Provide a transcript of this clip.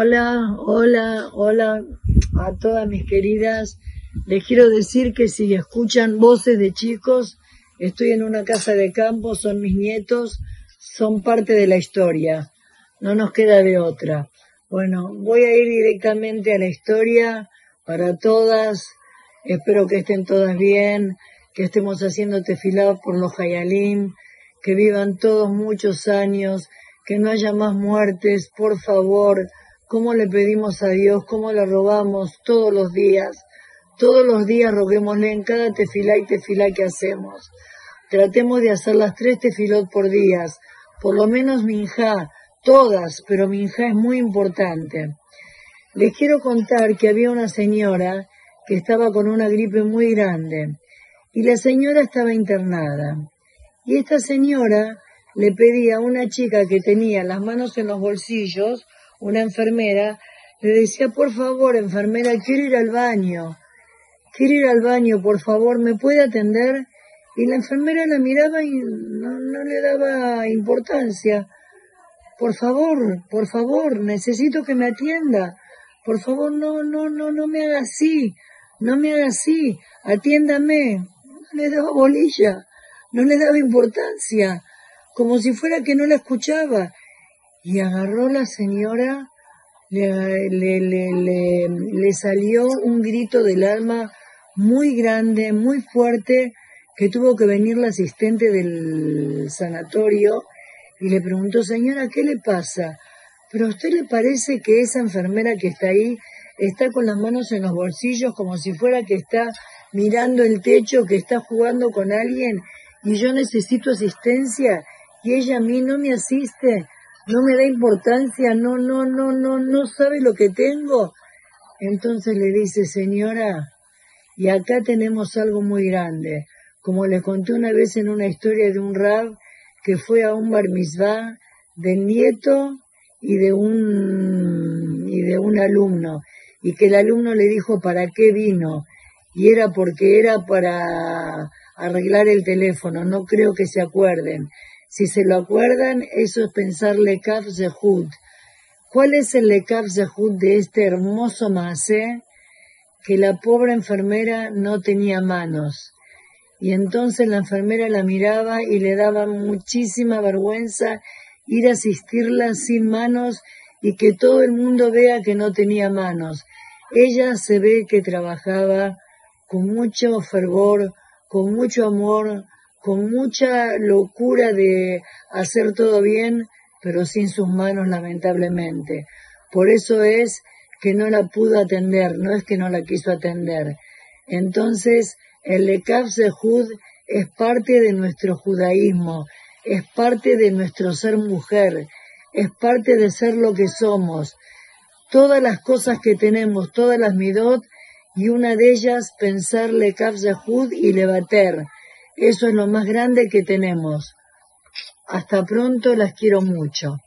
Hola, hola, hola a todas mis queridas. Les quiero decir que si escuchan voces de chicos, estoy en una casa de campo, son mis nietos, son parte de la historia. No nos queda de otra. Bueno, voy a ir directamente a la historia para todas. Espero que estén todas bien, que estemos haciendo tefilá por los Hayalim, que vivan todos muchos años, que no haya más muertes, por favor cómo le pedimos a Dios, cómo le robamos todos los días. Todos los días roguémosle en cada tefilá y tefilá que hacemos. Tratemos de hacer las tres tefilot por días, por lo menos minjá, todas, pero minjá es muy importante. Les quiero contar que había una señora que estaba con una gripe muy grande y la señora estaba internada. Y esta señora le pedía a una chica que tenía las manos en los bolsillos una enfermera, le decía, por favor, enfermera, quiero ir al baño, quiero ir al baño, por favor, ¿me puede atender? Y la enfermera la miraba y no, no le daba importancia. Por favor, por favor, necesito que me atienda. Por favor, no, no, no, no me haga así, no me haga así, atiéndame. No le daba bolilla, no le daba importancia, como si fuera que no la escuchaba y agarró la señora, le, le, le, le, salió un grito del alma muy grande, muy fuerte, que tuvo que venir la asistente del sanatorio y le preguntó, señora, ¿qué le pasa? Pero a usted le parece que esa enfermera que está ahí está con las manos en los bolsillos como si fuera que está mirando el techo, que está jugando con alguien y yo necesito asistencia y ella a mí no me asiste no me da importancia, no, no, no, no, no sabe lo que tengo. Entonces le dice, señora, y acá tenemos algo muy grande. Como le conté una vez en una historia de un rab que fue a un bar mitzvah del nieto y de un, y de un alumno, y que el alumno le dijo para qué vino, y era porque era para arreglar el teléfono, no creo que se acuerden. Si se lo acuerdan, eso es pensar Lekaf Zehut. ¿Cuál es el Lekaf Zehut de este hermoso Maasé? Que la pobre enfermera no tenía manos. Y entonces la enfermera la miraba y le daba muchísima vergüenza ir a asistirla sin manos y que todo el mundo vea que no tenía manos. Ella se ve que trabajaba con mucho fervor, con mucho amor, con mucha locura de hacer todo bien, pero sin sus manos lamentablemente. Por eso es que no la pudo atender, no es que no la quiso atender. Entonces, el Lekaf Zehud es parte de nuestro judaísmo, es parte de nuestro ser mujer, es parte de ser lo que somos. Todas las cosas que tenemos, todas las midot, y una de ellas pensar Lekaf Zehud y Levater eso es lo más grande que tenemos. Hasta pronto, las quiero mucho.